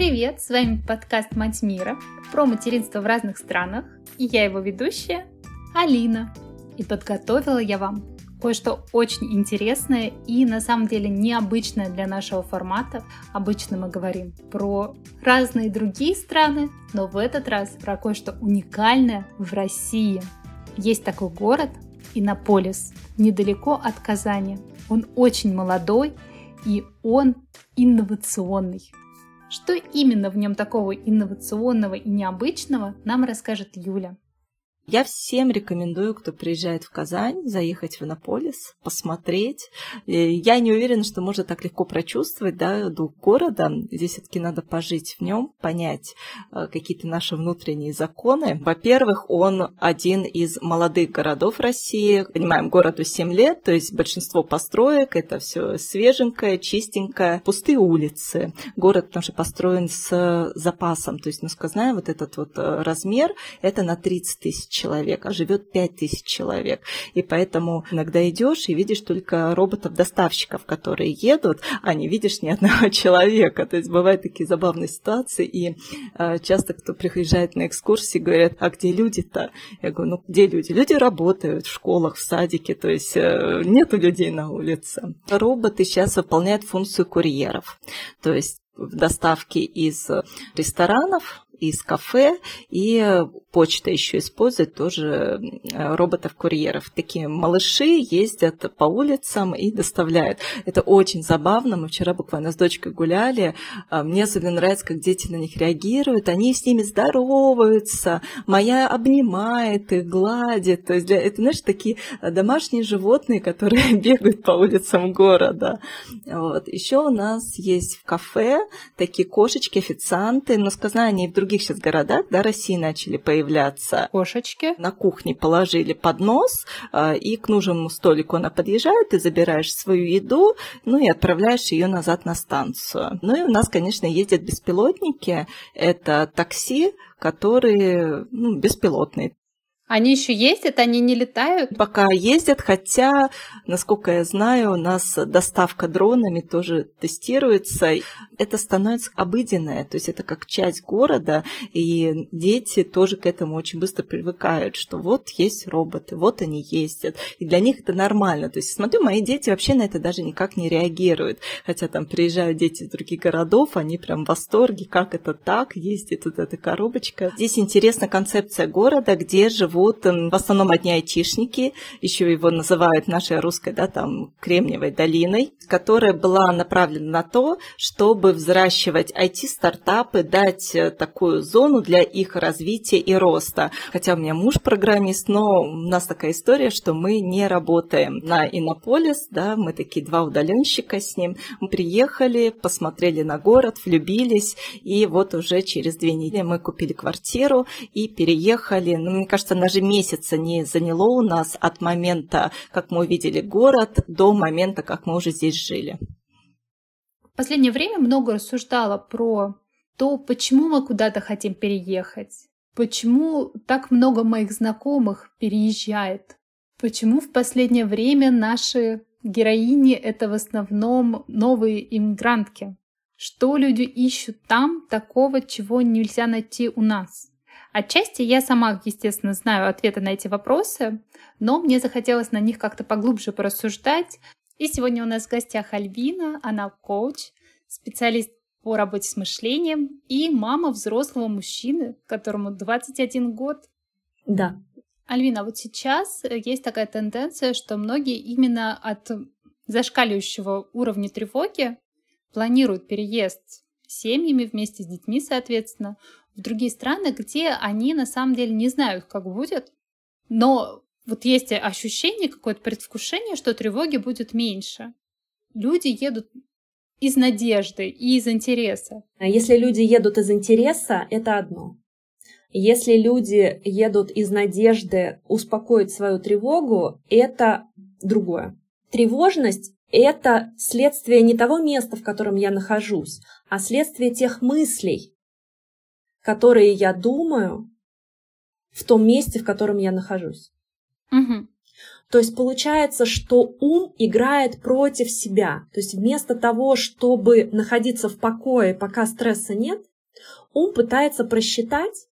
привет! С вами подкаст «Мать мира» про материнство в разных странах. И я его ведущая Алина. И подготовила я вам кое-что очень интересное и на самом деле необычное для нашего формата. Обычно мы говорим про разные другие страны, но в этот раз про кое-что уникальное в России. Есть такой город Иннополис, недалеко от Казани. Он очень молодой и он инновационный. Что именно в нем такого инновационного и необычного, нам расскажет Юля. Я всем рекомендую, кто приезжает в Казань, заехать в Иннополис, посмотреть. Я не уверена, что можно так легко прочувствовать да, дух города. Здесь все-таки надо пожить в нем, понять э, какие-то наши внутренние законы. Во-первых, он один из молодых городов России. Понимаем, городу 7 лет, то есть большинство построек, это все свеженькое, чистенькое, пустые улицы. Город, потому что построен с запасом. То есть, ну, сказать, вот этот вот э, размер, это на 30 тысяч человек, а живет 5 тысяч человек. И поэтому иногда идешь и видишь только роботов-доставщиков, которые едут, а не видишь ни одного человека. То есть бывают такие забавные ситуации, и э, часто кто приезжает на экскурсии, говорят, а где люди-то? Я говорю, ну где люди? Люди работают в школах, в садике, то есть э, нету людей на улице. Роботы сейчас выполняют функцию курьеров, то есть в доставке из ресторанов из кафе, и почта еще использует тоже роботов-курьеров. Такие малыши ездят по улицам и доставляют. Это очень забавно. Мы вчера буквально с дочкой гуляли. А, мне особенно нравится, как дети на них реагируют. Они с ними здороваются. Моя обнимает их, гладит. То есть для... это, знаешь, такие домашние животные, которые бегают по улицам города. Вот. Еще у нас есть в кафе такие кошечки, официанты, но сказано, они в других сейчас городах да, России начали появляться. Кошечки. На кухне положили поднос, а, и к нужному столику она подъезжает, ты забираешь свою еду, ну и отправляешь ее назад на станцию. Ну и у нас, конечно, ездят беспилотники. Это такси, которые ну, беспилотные. Они еще ездят, они не летают? Пока ездят, хотя, насколько я знаю, у нас доставка дронами тоже тестируется. Это становится обыденное, то есть это как часть города, и дети тоже к этому очень быстро привыкают, что вот есть роботы, вот они ездят, и для них это нормально. То есть, смотрю, мои дети вообще на это даже никак не реагируют, хотя там приезжают дети из других городов, они прям в восторге, как это так, ездит вот эта коробочка. Здесь интересна концепция города, где живут живут в основном одни айтишники, еще его называют нашей русской, да, там, Кремниевой долиной, которая была направлена на то, чтобы взращивать IT-стартапы, дать э, такую зону для их развития и роста. Хотя у меня муж программист, но у нас такая история, что мы не работаем на Иннополис, да, мы такие два удаленщика с ним. Мы приехали, посмотрели на город, влюбились, и вот уже через две недели мы купили квартиру и переехали. Ну, мне кажется, на даже месяца не заняло у нас от момента, как мы увидели город, до момента, как мы уже здесь жили. В последнее время много рассуждала про то, почему мы куда-то хотим переехать, почему так много моих знакомых переезжает, почему в последнее время наши героини — это в основном новые иммигрантки. Что люди ищут там такого, чего нельзя найти у нас? Отчасти я сама, естественно, знаю ответы на эти вопросы, но мне захотелось на них как-то поглубже порассуждать. И сегодня у нас в гостях Альбина, она коуч, специалист по работе с мышлением и мама взрослого мужчины, которому 21 год. Да. Альвина, вот сейчас есть такая тенденция, что многие именно от зашкаливающего уровня тревоги планируют переезд семьями вместе с детьми, соответственно, в другие страны, где они на самом деле не знают, как будет, но вот есть ощущение, какое-то предвкушение, что тревоги будет меньше. Люди едут из надежды и из интереса. А если люди едут из интереса, это одно. Если люди едут из надежды успокоить свою тревогу, это другое. Тревожность – это следствие не того места, в котором я нахожусь, а следствие тех мыслей, которые я думаю в том месте, в котором я нахожусь. Угу. То есть получается, что ум играет против себя. То есть вместо того, чтобы находиться в покое, пока стресса нет, ум пытается просчитать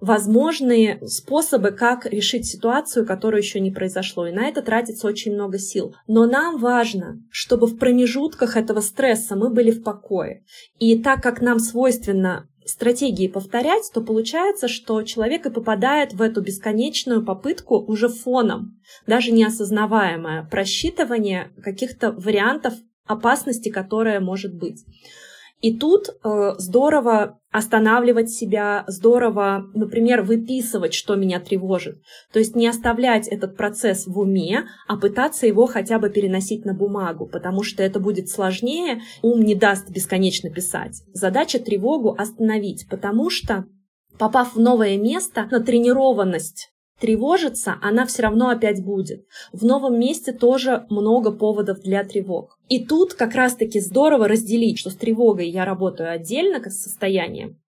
возможные способы, как решить ситуацию, которая еще не произошло. И на это тратится очень много сил. Но нам важно, чтобы в промежутках этого стресса мы были в покое. И так как нам свойственно стратегии повторять, то получается, что человек и попадает в эту бесконечную попытку уже фоном, даже неосознаваемое просчитывание каких-то вариантов опасности, которая может быть. И тут э, здорово останавливать себя, здорово, например, выписывать, что меня тревожит. То есть не оставлять этот процесс в уме, а пытаться его хотя бы переносить на бумагу, потому что это будет сложнее, ум не даст бесконечно писать. Задача тревогу остановить, потому что попав в новое место, натренированность тревожиться, она все равно опять будет. В новом месте тоже много поводов для тревог. И тут как раз-таки здорово разделить, что с тревогой я работаю отдельно, как с состоянием,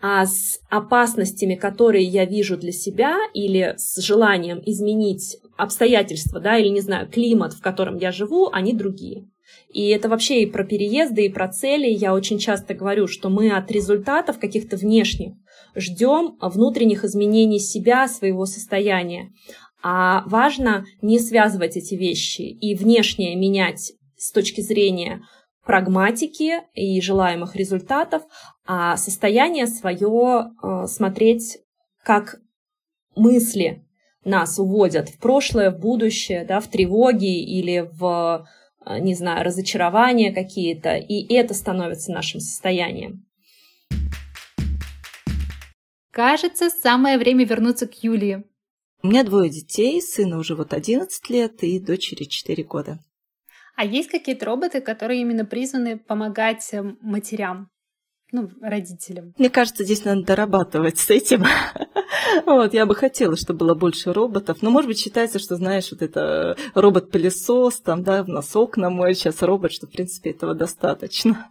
а с опасностями, которые я вижу для себя, или с желанием изменить обстоятельства, да, или, не знаю, климат, в котором я живу, они другие. И это вообще и про переезды, и про цели. Я очень часто говорю, что мы от результатов каких-то внешних ждем внутренних изменений себя, своего состояния. А важно не связывать эти вещи и внешнее менять с точки зрения прагматики и желаемых результатов, а состояние свое э, смотреть как мысли нас уводят в прошлое, в будущее, да, в тревоги или в, э, не знаю, разочарования какие-то, и это становится нашим состоянием. Кажется, самое время вернуться к Юлии. У меня двое детей, сыну уже вот 11 лет и дочери 4 года. А есть какие-то роботы, которые именно призваны помогать э, матерям? ну, родителям. Мне кажется, здесь надо дорабатывать с этим. вот, я бы хотела, чтобы было больше роботов. Но, может быть, считается, что, знаешь, вот это робот-пылесос, там, да, в носок на мой сейчас робот, что, в принципе, этого достаточно.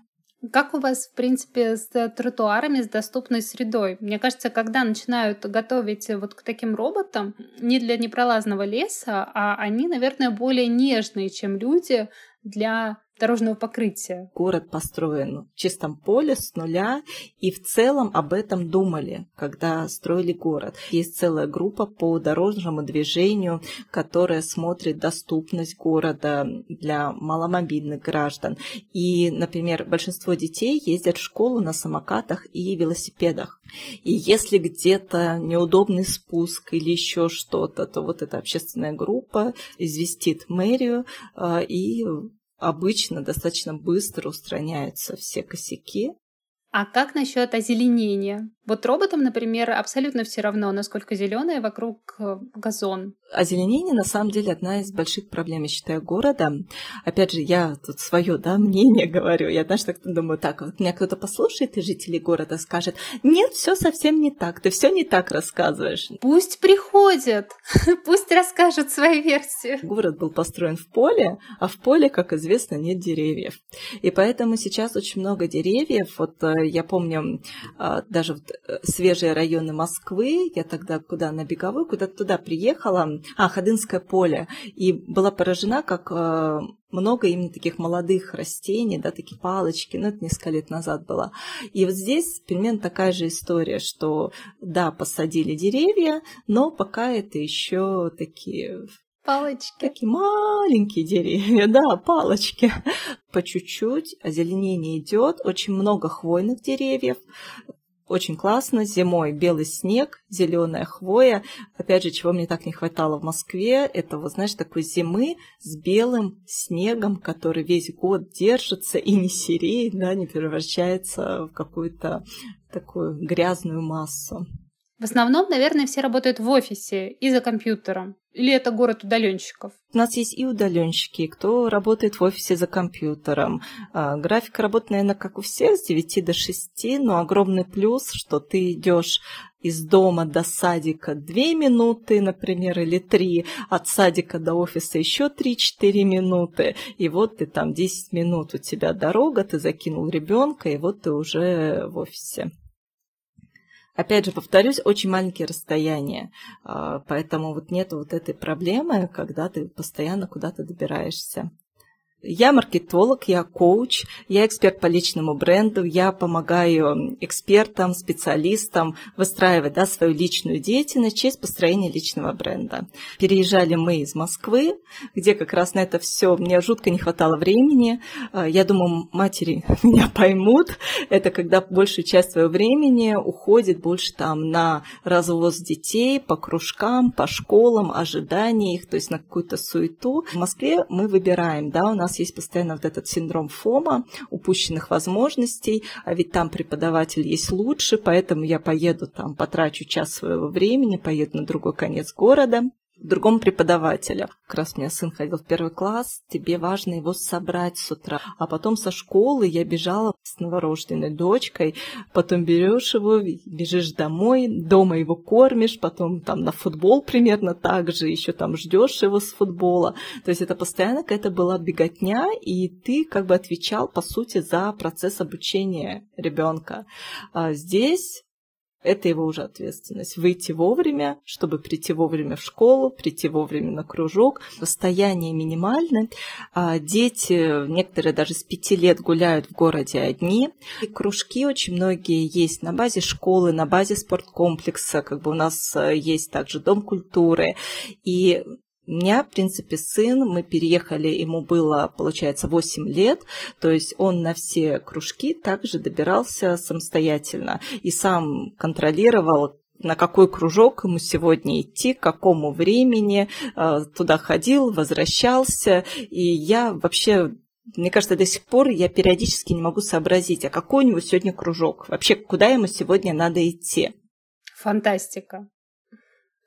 Как у вас, в принципе, с тротуарами, с доступной средой? Мне кажется, когда начинают готовить вот к таким роботам, не для непролазного леса, а они, наверное, более нежные, чем люди для дорожного покрытия. Город построен в чистом поле с нуля, и в целом об этом думали, когда строили город. Есть целая группа по дорожному движению, которая смотрит доступность города для маломобильных граждан. И, например, большинство детей ездят в школу на самокатах и велосипедах. И если где-то неудобный спуск или еще что-то, то вот эта общественная группа известит мэрию э, и обычно достаточно быстро устраняются все косяки. А как насчет озеленения? Вот роботам, например, абсолютно все равно, насколько зеленая вокруг э, газон. Озеленение на самом деле одна из больших проблем, я считаю, города. Опять же, я тут свое да, мнение говорю. Я, знаешь, так думаю, так, вот меня кто-то послушает из жителей города скажет, нет, все совсем не так, ты все не так рассказываешь. Пусть приходят, пусть расскажут свою версию. Город был построен в поле, а в поле, как известно, нет деревьев. И поэтому сейчас очень много деревьев. Вот э, я помню, а, даже вот Э, свежие районы Москвы. Я тогда куда на Беговой, куда-то туда приехала. А, Ходынское поле. И была поражена, как э, много именно таких молодых растений, да, такие палочки, ну, это несколько лет назад было. И вот здесь примерно такая же история, что, да, посадили деревья, но пока это еще такие Палочки. Такие маленькие деревья, да, палочки. По чуть-чуть озеленение идет, очень много хвойных деревьев, очень классно. Зимой белый снег, зеленая хвоя. Опять же, чего мне так не хватало в Москве, это, вот знаешь, такой зимы с белым снегом, который весь год держится и не сереет, да, не превращается в какую-то такую грязную массу. В основном, наверное, все работают в офисе и за компьютером. Или это город удаленщиков? У нас есть и удаленщики, кто работает в офисе за компьютером. А, график работы, наверное, как у всех, с 9 до 6, но огромный плюс, что ты идешь из дома до садика 2 минуты, например, или 3, от садика до офиса еще 3-4 минуты, и вот ты там 10 минут у тебя дорога, ты закинул ребенка, и вот ты уже в офисе. Опять же, повторюсь, очень маленькие расстояния, а, поэтому вот нет вот этой проблемы, когда ты постоянно куда-то добираешься. Я маркетолог, я коуч, я эксперт по личному бренду, я помогаю экспертам, специалистам выстраивать да, свою личную деятельность через построение личного бренда. Переезжали мы из Москвы, где как раз на это все мне жутко не хватало времени. А, я думаю, матери меня поймут. Это когда большую часть своего времени уходит больше там на развоз детей по кружкам, по школам, ожидания их, то есть на какую-то суету. В Москве мы выбираем, да, у нас нас есть постоянно вот этот синдром ФОМа, упущенных возможностей, а ведь там преподаватель есть лучше, поэтому я поеду там, потрачу час своего времени, поеду на другой конец города другому преподавателю. Как раз у меня сын ходил в первый класс, тебе важно его собрать с утра. А потом со школы я бежала с новорожденной дочкой, потом берешь его, бежишь домой, дома его кормишь, потом там на футбол примерно так же, еще там ждешь его с футбола. То есть это постоянно какая-то была беготня, и ты как бы отвечал, по сути, за процесс обучения ребенка. А здесь это его уже ответственность. Выйти вовремя, чтобы прийти вовремя в школу, прийти вовремя на кружок. Расстояние минимальное. А дети, некоторые даже с пяти лет гуляют в городе одни. И кружки очень многие есть на базе школы, на базе спорткомплекса. Как бы у нас э, есть также дом культуры. И меня, в принципе, сын, мы переехали, ему было, получается, 8 лет, то есть он на все кружки также добирался самостоятельно и сам контролировал, на какой кружок ему сегодня идти, к какому времени, э, туда ходил, возвращался. И я вообще мне кажется, до сих пор я периодически не могу сообразить, а какой у него сегодня кружок, вообще куда ему сегодня надо идти. Фантастика.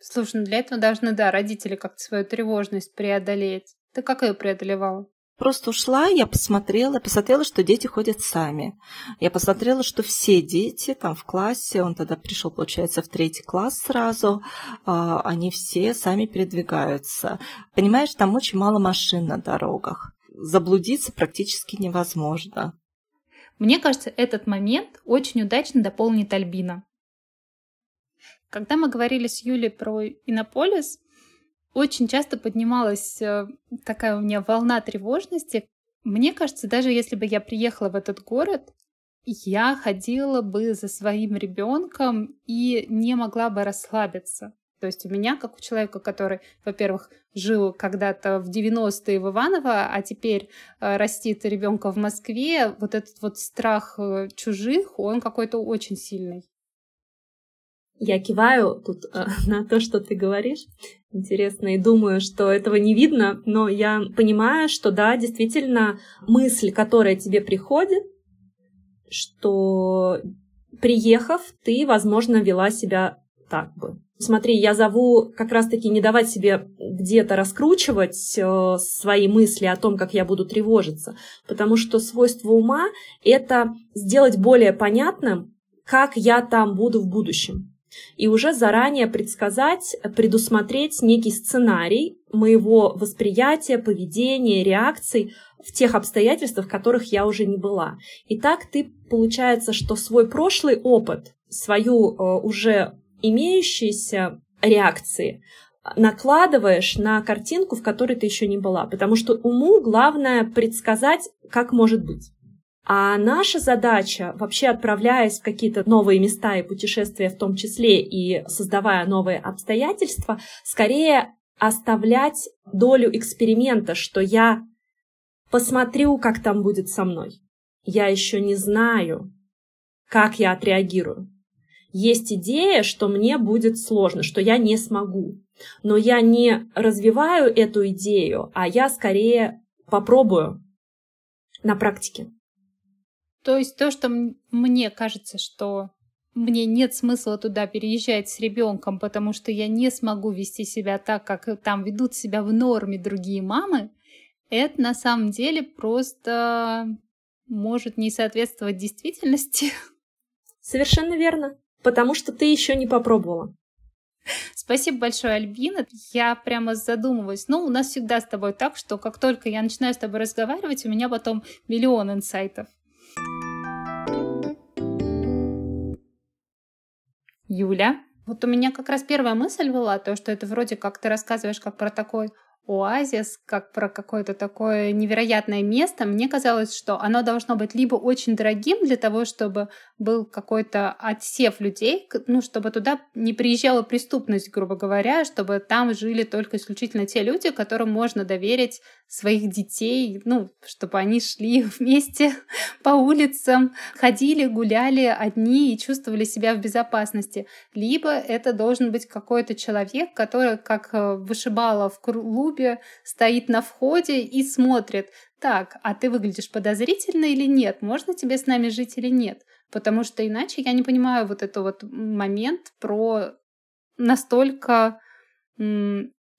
Слушай, ну для этого должны, да, родители как-то свою тревожность преодолеть. Ты как ее преодолевала? Просто ушла, я посмотрела, посмотрела, что дети ходят сами. Я посмотрела, что все дети там в классе, он тогда пришел, получается, в третий класс сразу, а, они все сами передвигаются. Понимаешь, там очень мало машин на дорогах. Заблудиться практически невозможно. Мне кажется, этот момент очень удачно дополнит Альбина. Когда мы говорили с Юлей про Иннополис, очень часто поднималась э, такая у меня волна тревожности. Мне кажется, даже если бы я приехала в этот город, я ходила бы за своим ребенком и не могла бы расслабиться. То есть у меня, как у человека, который, во-первых, жил когда-то в 90-е в Иваново, а теперь э, растит ребенка в Москве, вот этот вот страх э, чужих, он какой-то очень сильный. Я киваю тут э, на то, что ты говоришь. Интересно, и думаю, что этого не видно, но я понимаю, что да, действительно, мысль, которая тебе приходит, что приехав, ты, возможно, вела себя так бы. Смотри, я зову как раз-таки не давать себе где-то раскручивать э, свои мысли о том, как я буду тревожиться, потому что свойство ума — это сделать более понятным, как я там буду в будущем и уже заранее предсказать, предусмотреть некий сценарий моего восприятия, поведения, реакций в тех обстоятельствах, в которых я уже не была. И так ты, получается, что свой прошлый опыт, свою э, уже имеющиеся реакции накладываешь на картинку, в которой ты еще не была. Потому что уму главное предсказать, как может быть. А наша задача, вообще отправляясь в какие-то новые места и путешествия в том числе, и создавая новые обстоятельства, скорее оставлять долю эксперимента, что я посмотрю, как там будет со мной. Я еще не знаю, как я отреагирую. Есть идея, что мне будет сложно, что я не смогу. Но я не развиваю эту идею, а я скорее попробую на практике. То есть то, что мне кажется, что мне нет смысла туда переезжать с ребенком, потому что я не смогу вести себя так, как там ведут себя в норме другие мамы, это на самом деле просто может не соответствовать действительности. Совершенно верно, потому что ты еще не попробовала. Спасибо большое, Альбина. Я прямо задумываюсь. Ну, у нас всегда с тобой так, что как только я начинаю с тобой разговаривать, у меня потом миллион инсайтов. Юля. Вот у меня как раз первая мысль была, то, что это вроде как ты рассказываешь как про такой оазис, как про какое-то такое невероятное место, мне казалось, что оно должно быть либо очень дорогим для того, чтобы был какой-то отсев людей, ну, чтобы туда не приезжала преступность, грубо говоря, чтобы там жили только исключительно те люди, которым можно доверить своих детей, ну, чтобы они шли вместе по улицам, ходили, гуляли одни и чувствовали себя в безопасности. Либо это должен быть какой-то человек, который, как э, вышибала в клубе, стоит на входе и смотрит, так, а ты выглядишь подозрительно или нет? Можно тебе с нами жить или нет? Потому что иначе я не понимаю вот этот вот момент про настолько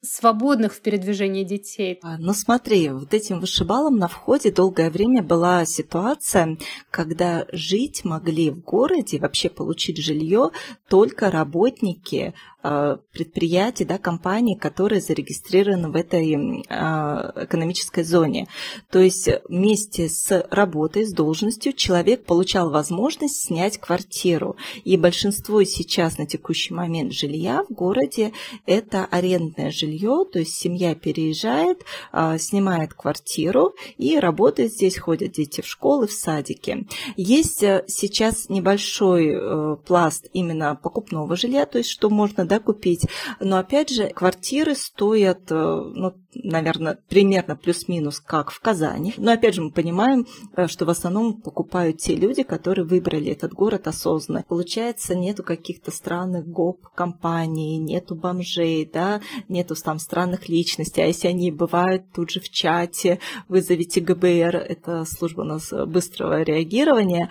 свободных в передвижении детей. А, ну смотри, вот этим вышибалом на входе долгое время была ситуация, когда жить могли в городе, вообще получить жилье только работники предприятий, да, компаний, которые зарегистрированы в этой а, экономической зоне. То есть вместе с работой, с должностью человек получал возможность снять квартиру. И большинство сейчас на текущий момент жилья в городе – это арендное жилье, то есть семья переезжает, а, снимает квартиру и работает здесь, ходят дети в школы, в садики. Есть э, сейчас небольшой э, пласт именно покупного жилья, то есть что можно да, купить. Но опять же, квартиры стоят, э, ну, наверное, примерно плюс-минус, как в Казани. Но опять же, мы понимаем, э, что в основном покупают те люди, которые выбрали этот город осознанно. Получается, нету каких-то странных гоп-компаний, нету бомжей, да, нету там странных личностей. А если они бывают тут же в чате, вызовите ГБР, это служба у нас быстрого реагирования,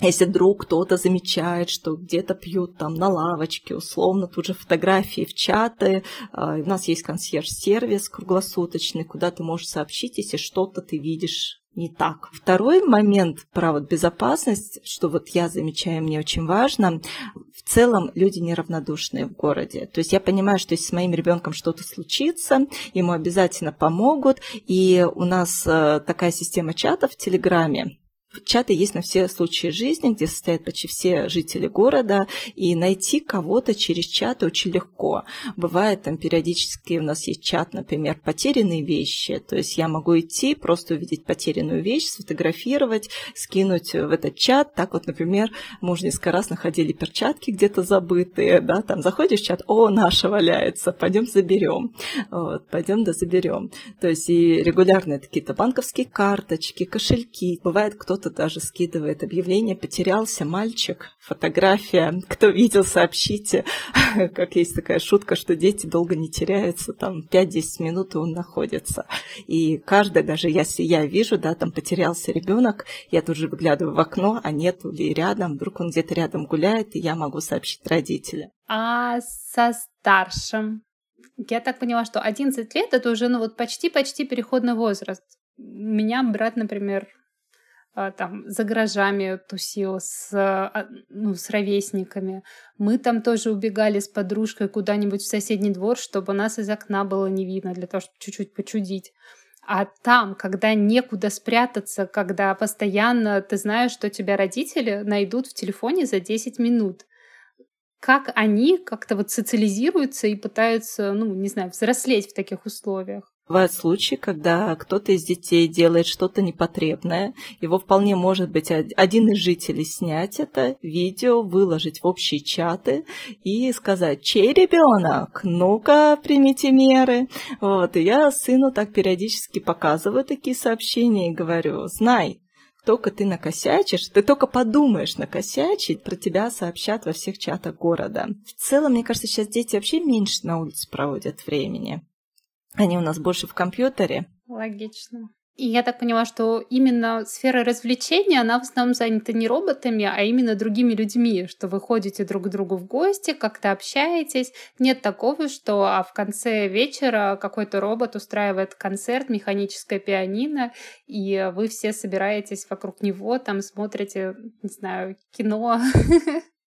если вдруг кто-то замечает, что где-то пьют там на лавочке, условно, тут же фотографии в чаты. А, у нас есть консьерж-сервис круглосуточный, куда ты можешь сообщить, если что-то ты видишь не так. Второй момент про вот безопасность, что вот я замечаю, мне очень важно, в целом люди неравнодушные в городе. То есть я понимаю, что если с моим ребенком что-то случится, ему обязательно помогут. И у нас э, такая система чатов в Телеграме, Чаты есть на все случаи жизни, где состоят почти все жители города, и найти кого-то через чаты очень легко. Бывает там периодически у нас есть чат, например, потерянные вещи, то есть я могу идти, просто увидеть потерянную вещь, сфотографировать, скинуть в этот чат. Так вот, например, мы уже несколько раз находили перчатки где-то забытые, да, там заходишь в чат, о, наша валяется, пойдем заберем, вот, пойдем да заберем. То есть и регулярные какие-то банковские карточки, кошельки. Бывает, кто-то кто-то даже скидывает объявление «Потерялся мальчик», фотография, кто видел, сообщите. Как есть такая шутка, что дети долго не теряются, там 5-10 минут и он находится. И каждый, даже если я вижу, да, там потерялся ребенок, я тут же выглядываю в окно, а нету ли рядом, вдруг он где-то рядом гуляет, и я могу сообщить родителям. А со старшим? Я так поняла, что 11 лет это уже ну вот почти-почти переходный возраст. У меня брат, например, там за гаражами тусил с, а, ну, с ровесниками. Мы там тоже убегали с подружкой куда-нибудь в соседний двор, чтобы нас из окна было не видно, для того, чтобы чуть-чуть почудить. А там, когда некуда спрятаться, когда постоянно ты знаешь, что тебя родители найдут в телефоне за 10 минут, как они как-то вот социализируются и пытаются, ну, не знаю, взрослеть в таких условиях? Бывают случаи, когда кто-то из детей делает что-то непотребное. Его вполне может быть один из жителей снять это видео, выложить в общие чаты и сказать, чей ребенок? Ну-ка, примите меры. Вот, и я сыну так периодически показываю такие сообщения и говорю, знай, только ты накосячишь, ты только подумаешь накосячить, про тебя сообщат во всех чатах города. В целом, мне кажется, сейчас дети вообще меньше на улице проводят времени. Они у нас больше в компьютере. Логично. И я так поняла, что именно сфера развлечения, она в основном занята не роботами, а именно другими людьми, что вы ходите друг к другу в гости, как-то общаетесь. Нет такого, что а в конце вечера какой-то робот устраивает концерт, механическое пианино, и вы все собираетесь вокруг него, там смотрите, не знаю, кино,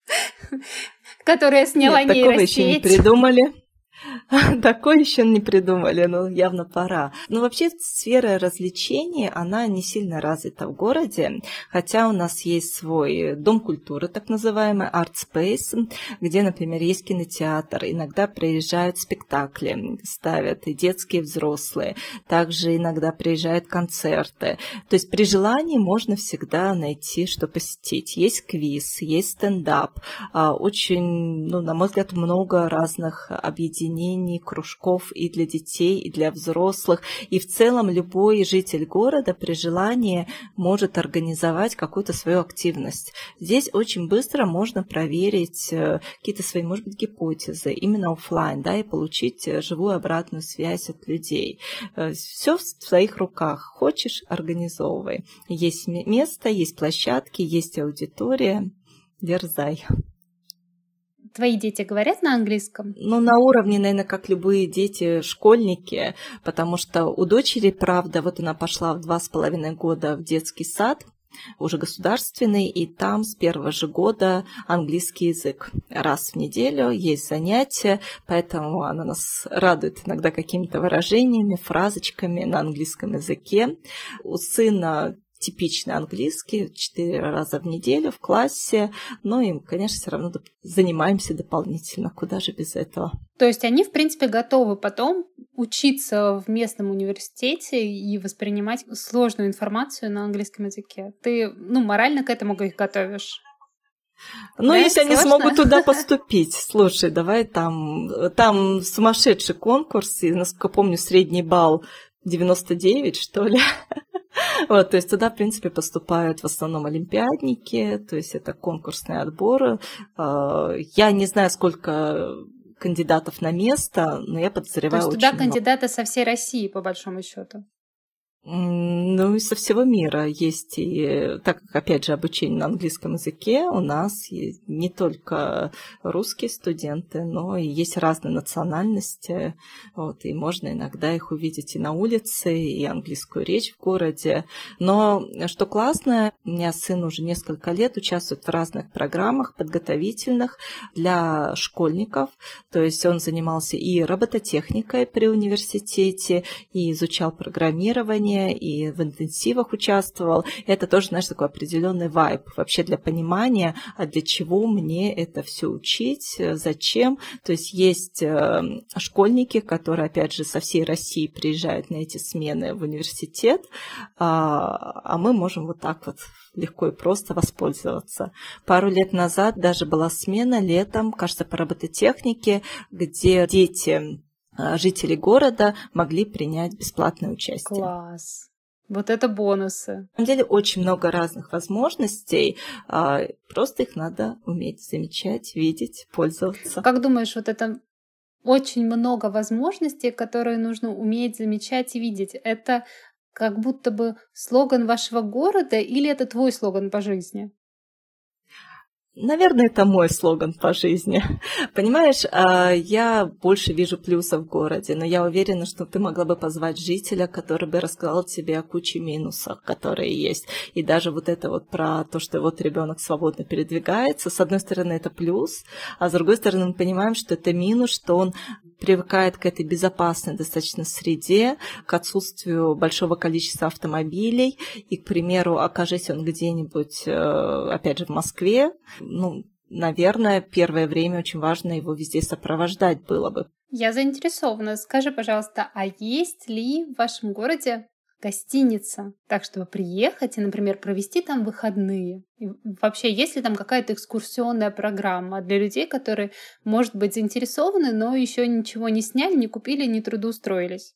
которое сняла нейросеть. Такого еще не придумали. Такое еще не придумали, но явно пора. Но вообще сфера развлечений, она не сильно развита в городе, хотя у нас есть свой дом культуры, так называемый Art Space, где, например, есть кинотеатр, иногда приезжают спектакли, ставят и детские, и взрослые, также иногда приезжают концерты. То есть при желании можно всегда найти, что посетить. Есть квиз, есть стендап, а, очень, ну, на мой взгляд, много разных объединений объединений, кружков и для детей, и для взрослых. И в целом любой житель города при желании может организовать какую-то свою активность. Здесь очень быстро можно проверить э, какие-то свои, может быть, гипотезы именно офлайн, да, и получить э, живую обратную связь от людей. Э, Все в своих руках. Хочешь, организовывай. Есть место, есть площадки, есть аудитория. Дерзай. Твои дети говорят на английском? Ну, на уровне, наверное, как любые дети, школьники, потому что у дочери, правда, вот она пошла в два с половиной года в детский сад, уже государственный, и там с первого же года английский язык. Раз в неделю есть занятия, поэтому она нас радует иногда какими-то выражениями, фразочками на английском языке. У сына типичный английский, четыре раза в неделю в классе, но им, конечно, все равно занимаемся дополнительно, куда же без этого. То есть они, в принципе, готовы потом учиться в местном университете и воспринимать сложную информацию на английском языке. Ты, ну, морально к этому их готовишь? Ну, да, если сложно? они смогут туда поступить. Слушай, давай там, там сумасшедший конкурс, и, насколько помню, средний балл 99, что ли. Вот, то есть туда, в принципе, поступают в основном олимпиадники, то есть это конкурсные отборы. А, я не знаю, сколько кандидатов на место, но я подозреваю То есть туда кандидаты много. со всей России, по большому счету. Ну и со всего мира есть и, так как, опять же, обучение на английском языке, у нас не только русские студенты, но и есть разные национальности, вот, и можно иногда их увидеть и на улице, и английскую речь в городе. Но что классно, у меня сын уже несколько лет участвует в разных программах подготовительных для школьников, то есть он занимался и робототехникой при университете, и изучал программирование, и в интенсивах участвовал. Это тоже, знаешь, такой определенный вайб вообще для понимания, а для чего мне это все учить, зачем. То есть есть э, школьники, которые, опять же, со всей России приезжают на эти смены в университет, а, а мы можем вот так вот легко и просто воспользоваться. Пару лет назад даже была смена летом, кажется, по робототехнике, где дети жители города могли принять бесплатное участие. Класс. Вот это бонусы. На самом деле очень много разных возможностей, а, просто их надо уметь замечать, видеть, пользоваться. Как думаешь, вот это очень много возможностей, которые нужно уметь замечать и видеть. Это как будто бы слоган вашего города или это твой слоган по жизни? Наверное, это мой слоган по жизни. Понимаешь, а, я больше вижу плюсов в городе, но я уверена, что ты могла бы позвать жителя, который бы рассказал тебе о куче минусов, которые есть. И даже вот это вот про то, что вот ребенок свободно передвигается, с одной стороны, это плюс, а с другой стороны, мы понимаем, что это минус, что он привыкает к этой безопасной достаточно среде, к отсутствию большого количества автомобилей. И, к примеру, окажись он где-нибудь, э, опять же, в Москве, ну, наверное, первое время очень важно его везде сопровождать было бы. Я заинтересована. Скажи, пожалуйста, а есть ли в вашем городе гостиница, так чтобы приехать и, например, провести там выходные. И вообще, есть ли там какая-то экскурсионная программа для людей, которые, может быть, заинтересованы, но еще ничего не сняли, не купили, не трудоустроились?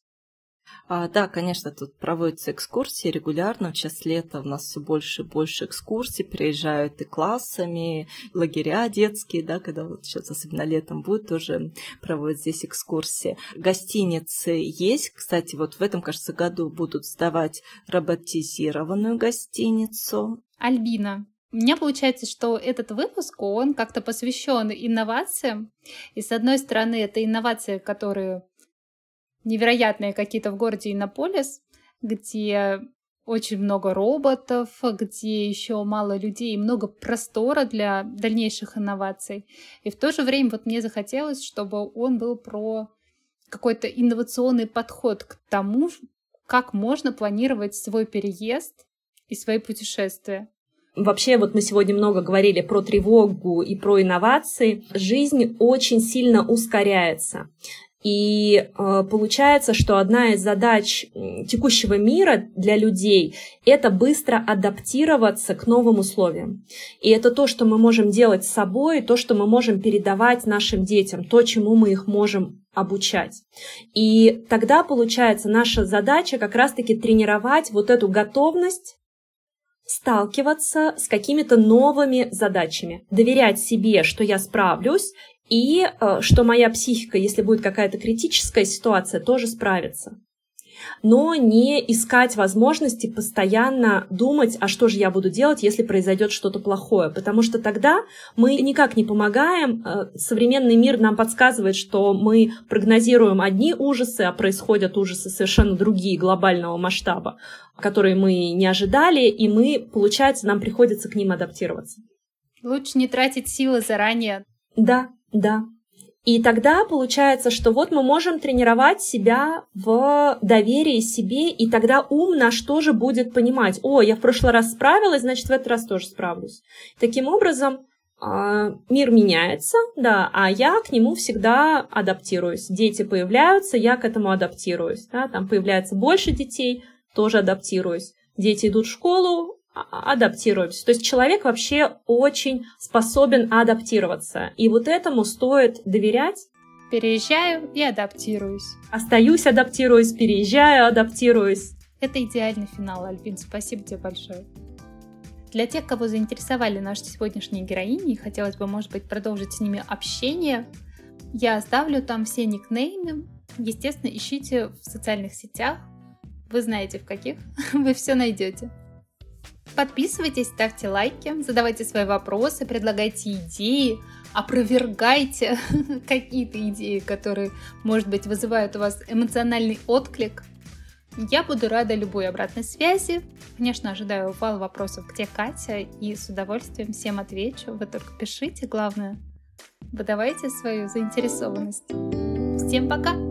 А, да, конечно, тут проводятся экскурсии регулярно. Сейчас лето у нас все больше и больше экскурсий. Приезжают и классами, лагеря детские, да, когда вот сейчас особенно летом будет, тоже проводят здесь экскурсии. Гостиницы есть. Кстати, вот в этом, кажется, году будут сдавать роботизированную гостиницу. Альбина, у меня получается, что этот выпуск, он как-то посвящен инновациям. И с одной стороны, это инновации, которые невероятные какие-то в городе Иннополис, где очень много роботов, где еще мало людей, и много простора для дальнейших инноваций. И в то же время вот мне захотелось, чтобы он был про какой-то инновационный подход к тому, как можно планировать свой переезд и свои путешествия. Вообще, вот мы сегодня много говорили про тревогу и про инновации. Жизнь очень сильно ускоряется. И э, получается, что одна из задач текущего мира для людей – это быстро адаптироваться к новым условиям. И это то, что мы можем делать с собой, то, что мы можем передавать нашим детям, то, чему мы их можем обучать. И тогда, получается, наша задача как раз-таки тренировать вот эту готовность сталкиваться с какими-то новыми задачами, доверять себе, что я справлюсь, и э, что моя психика, если будет какая-то критическая ситуация, тоже справится. Но не искать возможности постоянно думать, а что же я буду делать, если произойдет что-то плохое, потому что тогда мы никак не помогаем. Э, современный мир нам подсказывает, что мы прогнозируем одни ужасы, а происходят ужасы совершенно другие глобального масштаба, которые мы не ожидали, и мы, получается, нам приходится к ним адаптироваться. Лучше не тратить силы заранее. Да, да. И тогда получается, что вот мы можем тренировать себя в доверии себе, и тогда ум наш тоже будет понимать, о, я в прошлый раз справилась, значит, в этот раз тоже справлюсь. Таким образом, а, мир меняется, да, а я к нему всегда адаптируюсь. Дети появляются, я к этому адаптируюсь. Да, там появляется больше детей, тоже адаптируюсь. Дети идут в школу, адаптируемся. То есть человек вообще очень способен адаптироваться. И вот этому стоит доверять. Переезжаю и адаптируюсь. Остаюсь, адаптируюсь, переезжаю, адаптируюсь. Это идеальный финал, Альбин. Спасибо тебе большое. Для тех, кого заинтересовали наши сегодняшние героини, и хотелось бы, может быть, продолжить с ними общение, я оставлю там все никнеймы. Естественно, ищите в социальных сетях. Вы знаете в каких. Вы все найдете. Подписывайтесь, ставьте лайки, задавайте свои вопросы, предлагайте идеи, опровергайте какие-то идеи, которые, может быть, вызывают у вас эмоциональный отклик. Я буду рада любой обратной связи. Конечно, ожидаю вал вопросов, где Катя, и с удовольствием всем отвечу. Вы только пишите, главное. Выдавайте свою заинтересованность. Всем пока!